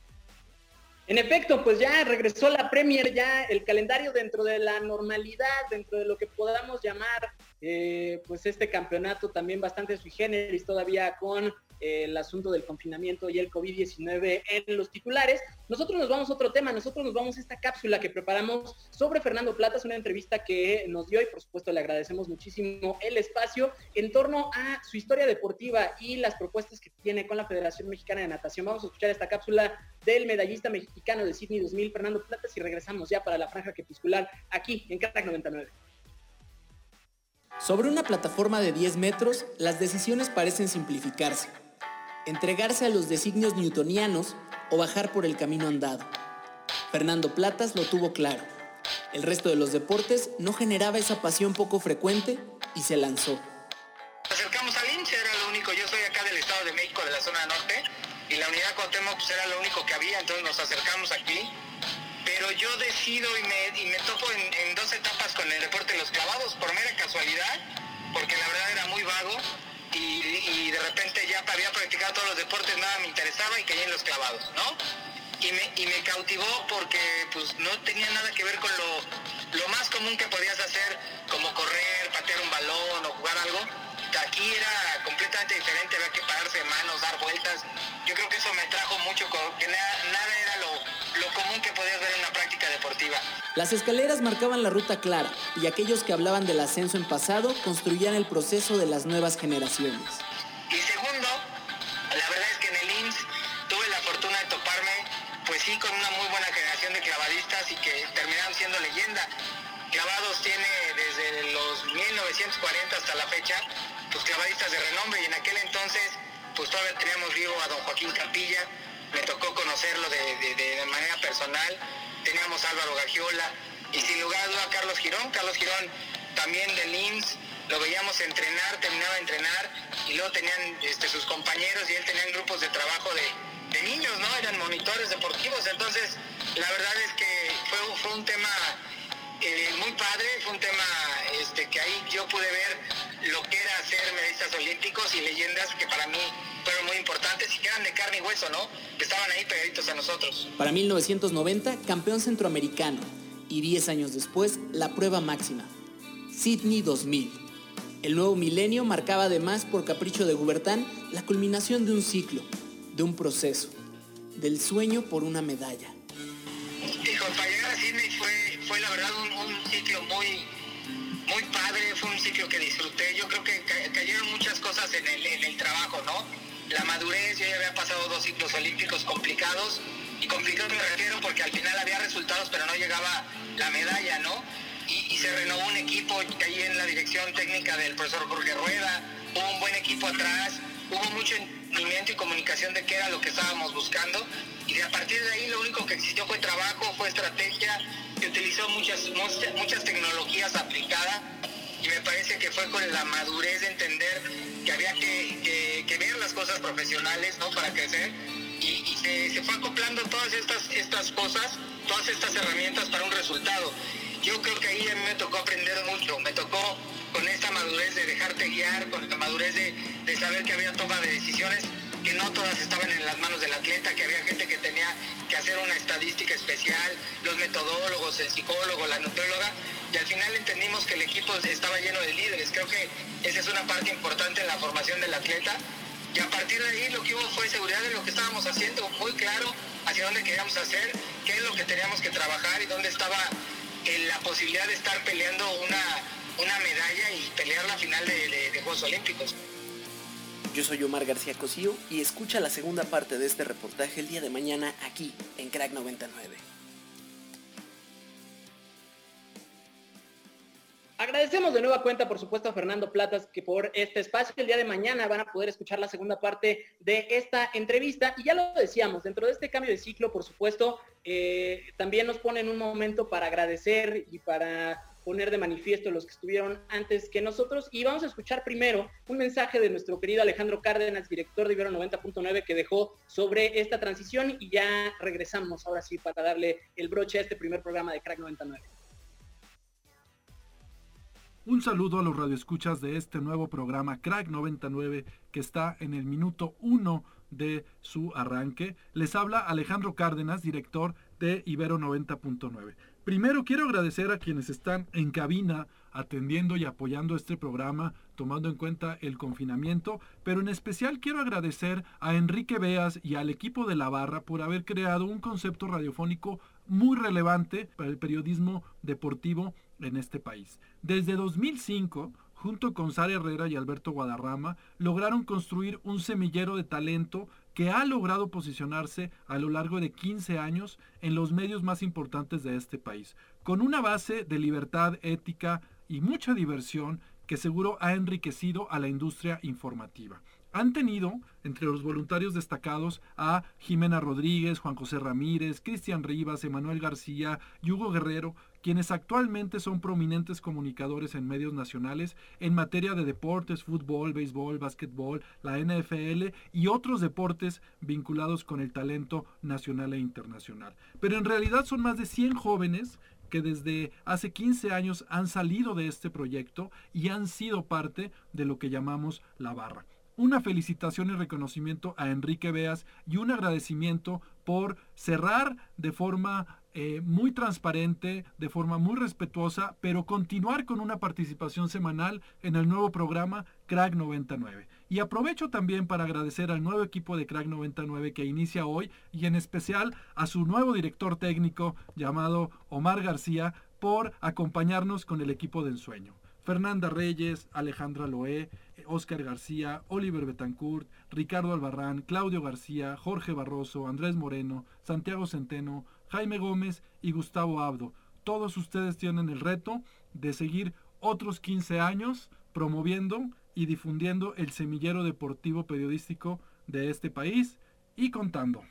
En efecto, pues ya regresó la Premier, ya el calendario dentro de la normalidad, dentro de lo que podamos llamar eh, pues este campeonato también bastante sui generis todavía con el asunto del confinamiento y el COVID-19 en los titulares. Nosotros nos vamos a otro tema, nosotros nos vamos a esta cápsula que preparamos sobre Fernando Plata, es una entrevista que nos dio y por supuesto le agradecemos muchísimo el espacio en torno a su historia deportiva y las propuestas que tiene con la Federación Mexicana de Natación. Vamos a escuchar esta cápsula del medallista mexicano de Sydney 2000, Fernando Plata, y regresamos ya para la franja crepuscular aquí en Catac 99. Sobre una plataforma de 10 metros, las decisiones parecen simplificarse entregarse a los designios newtonianos o bajar por el camino andado. Fernando Platas lo tuvo claro. El resto de los deportes no generaba esa pasión poco frecuente y se lanzó. Nos acercamos al INCHE, era lo único, yo soy acá del Estado de México, de la zona norte, y la unidad Cuauhtémoc pues, era lo único que había, entonces nos acercamos aquí. Pero yo decido y me, y me topo en, dos etapas con el deporte de los clavados, por mera casualidad, porque la verdad era muy vago y, de repente ya había practicado todos los deportes, nada me interesaba y caí en los clavados, ¿no? Y me, y me cautivó porque pues no tenía nada que ver con lo, lo más común que podías hacer, como correr, patear un balón o jugar algo. Aquí era completamente diferente, había que pararse de manos, dar vueltas. Yo creo que eso me trajo mucho, que nada, era lo, lo común que podías ver en una práctica deportiva. Las escaleras marcaban la ruta clara y aquellos que hablaban del ascenso en pasado construían el proceso de las nuevas generaciones. Y segundo, la verdad es que en el IMSS tuve la fortuna de toparme, pues sí, con una muy buena generación de clavadistas y que terminaron siendo leyenda. Clavados tiene desde los 1940 hasta la fecha pues clavadistas de renombre. Y en aquel entonces pues todavía teníamos vivo a don Joaquín Campilla, me tocó conocerlo de, manera personal, teníamos a Álvaro Gagiola y sin lugar a duda Carlos Girón, Carlos Girón también del IMSS, lo veíamos entrenar, terminaba de entrenar y luego tenían este, sus compañeros y él tenía grupos de trabajo de, de niños, ¿no? Eran monitores deportivos, entonces la verdad es que fue, fue un tema eh, muy padre, fue un tema este, que ahí yo pude ver lo que era hacer medallistas olímpicos y leyendas que para mí fueron muy importantes y que eran de carne y hueso, ¿no? Que estaban ahí pegaditos a nosotros. Para 1990, campeón centroamericano y 10 años después, la prueba máxima, Sydney 2000. El nuevo milenio marcaba además por capricho de Gubertán la culminación de un ciclo, de un proceso, del sueño por una medalla. Y para llegar a Sydney fue, fue la verdad padre, fue un ciclo que disfruté. Yo creo que cayeron muchas cosas en el, trabajo, ¿no? La madurez, yo ya había pasado dos ciclos olímpicos complicados, y complicados me refiero porque al final había resultados, pero no llegaba la medalla, ¿no? Y, y se renovó un equipo, caí en la dirección técnica del profesor Jorge Rueda, hubo un buen equipo atrás, hubo mucho entendimiento y comunicación de qué era lo que estábamos buscando, y a partir de ahí lo único que existió fue trabajo, fue estrategia, se utilizó muchas, muchas, tecnologías aplicadas y me parece que fue con la madurez de entender que había que, ver las cosas profesionales ¿no? para crecer y, se, fue acoplando todas estas, estas cosas, todas estas herramientas para un resultado. Yo creo que ahí a mí me tocó aprender mucho, me tocó con esta madurez de dejarte guiar, con la madurez de, de saber que había toma de decisiones que no todas estaban en las manos del atleta, que había gente que tenía que hacer una estadística especial, los metodólogos, el psicólogo, la nutrióloga, y al final entendimos que el equipo estaba lleno de líderes. Creo que esa es una parte importante en la formación del atleta. Y a partir de ahí lo que hubo fue seguridad de lo que estábamos haciendo, muy claro hacia dónde queríamos hacer, qué es lo que teníamos que trabajar y dónde estaba la posibilidad de estar peleando una, una medalla y pelear la final de Juegos Olímpicos. Yo soy Omar García Cosío y escucha la segunda parte de este reportaje el día de mañana aquí en Crack 99. Agradecemos de nueva cuenta, por supuesto, a Fernando Platas que por este espacio el día de mañana van a poder escuchar la segunda parte de esta entrevista. Y ya lo decíamos, dentro de este cambio de ciclo, por supuesto, eh, también nos pone en un momento para agradecer y para poner de manifiesto los que estuvieron antes que nosotros. Y vamos a escuchar primero un mensaje de nuestro querido Alejandro Cárdenas, director de Ibero 90.9, que dejó sobre esta transición y ya regresamos ahora sí para darle el broche a este primer programa de Crack 99. Un saludo a los radioescuchas de este nuevo programa Crack 99 que está en el minuto 1 de su arranque. Les habla Alejandro Cárdenas, director de Ibero 90.9. Primero quiero agradecer a quienes están en cabina atendiendo y apoyando este programa, tomando en cuenta el confinamiento, pero en especial quiero agradecer a Enrique Beas y al equipo de La Barra por haber creado un concepto radiofónico muy relevante para el periodismo deportivo en este país. Desde 2005, junto con Sara Herrera y Alberto Guadarrama, lograron construir un semillero de talento que ha logrado posicionarse a lo largo de 15 años en los medios más importantes de este país, con una base de libertad ética y mucha diversión que seguro ha enriquecido a la industria informativa. Han tenido entre los voluntarios destacados a Jimena Rodríguez, Juan José Ramírez, Cristian Rivas, Emanuel García y Hugo Guerrero, quienes actualmente son prominentes comunicadores en medios nacionales en materia de deportes, fútbol, béisbol, básquetbol, la NFL y otros deportes vinculados con el talento nacional e internacional. Pero en realidad son más de 100 jóvenes que desde hace 15 años han salido de este proyecto y han sido parte de lo que llamamos la barra. una felicitación y reconocimiento a Enrique Beas y un agradecimiento por cerrar de forma eh, muy transparente, de forma muy respetuosa, pero continuar con una participación semanal en el nuevo programa Crack 99. Y aprovecho también para agradecer al nuevo equipo de Crack 99 que inicia hoy y en especial a su nuevo director técnico llamado Omar García por acompañarnos con el equipo de ensueño. Fernanda Reyes, Alejandra Loé, Oscar García, Oliver Betancourt, Ricardo Albarrán, Claudio García, Jorge Barroso, Andrés Moreno, Santiago Centeno, Jaime Gómez y Gustavo Abdo. Todos ustedes tienen el reto de seguir otros 15 años promoviendo y difundiendo el semillero deportivo periodístico de este país y contando.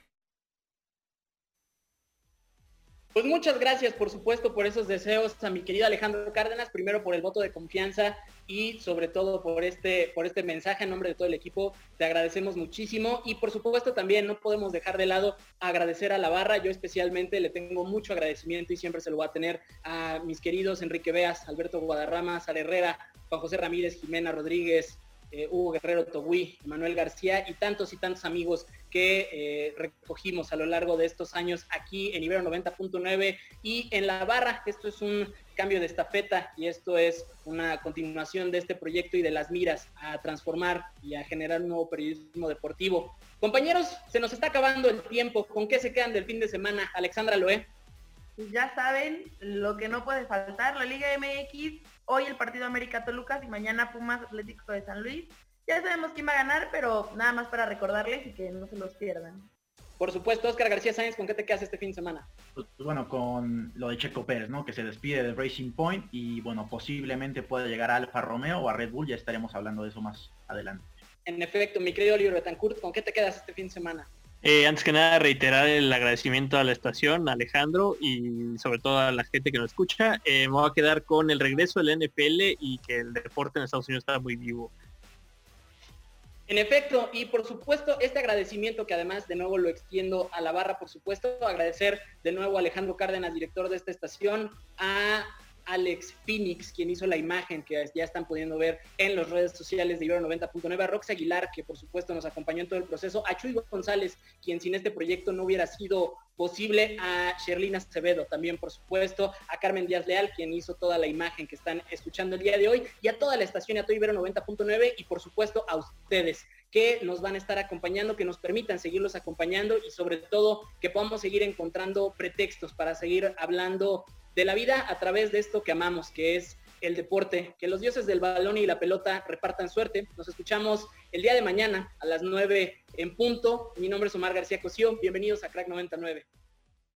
Pues muchas gracias, por supuesto, por esos deseos a mi querido Alejandro Cárdenas, primero por el voto de confianza y sobre todo por este, por este mensaje en nombre de todo el equipo. Te agradecemos muchísimo y por supuesto también no podemos dejar de lado agradecer a la barra. Yo especialmente le tengo mucho agradecimiento y siempre se lo voy a tener a mis queridos Enrique Beas, Alberto Guadarrama, Sara Herrera, Juan José Ramírez, Jimena Rodríguez, eh, Hugo Guerrero Togui, Manuel García y tantos y tantos amigos que eh, recogimos a lo largo de estos años aquí en Ibero 90.9 y en la barra. Esto es un cambio de estafeta y esto es una continuación de este proyecto y de las miras a transformar y a generar un nuevo periodismo deportivo. Compañeros, se nos está acabando el tiempo. ¿Con qué se quedan del fin de semana? Alexandra Loé. Ya saben lo que no puede faltar, la Liga MX hoy el partido América Toluca y mañana Pumas Atlético de San Luis. Ya sabemos quién va a ganar, pero nada más para recordarles y que no se los pierdan. Por supuesto, Oscar García Sáenz, ¿con qué te quedas este fin de semana? Pues, bueno, con lo de Checo Pérez, ¿no? Que se despide de Racing Point y bueno, posiblemente pueda llegar a Alfa Romeo o a Red Bull, ya estaremos hablando de eso más adelante. En efecto, mi querido Oliver Betancourt, ¿con qué te quedas este fin de semana? Eh, antes que nada, reiterar el agradecimiento a la estación, a Alejandro y sobre todo a la gente que nos escucha. Eh, me voy a quedar con el regreso del NFL y que el deporte en Estados Unidos está muy vivo. En efecto, y por supuesto, este agradecimiento que además de nuevo lo extiendo a la barra, por supuesto, agradecer de nuevo a Alejandro Cárdenas, director de esta estación, a Alex Phoenix, quien hizo la imagen que ya están pudiendo ver en las redes sociales de Ibero 90.9, a Rox Aguilar, que por supuesto nos acompañó en todo el proceso, a Chuy González, quien sin este proyecto no hubiera sido posible, a Sherlina Acevedo también, por supuesto, a Carmen Díaz Leal, quien hizo toda la imagen que están escuchando el día de hoy, y a toda la estación, a todo Ibero 90.9, y por supuesto a ustedes que nos van a estar acompañando, que nos permitan seguirlos acompañando y sobre todo que podamos seguir encontrando pretextos para seguir hablando de la vida a través de esto que amamos, que es el deporte. Que los dioses del balón y la pelota repartan suerte. Nos escuchamos el día de mañana a las 9 en punto. Mi nombre es Omar García Cosío. Bienvenidos a Crack 99.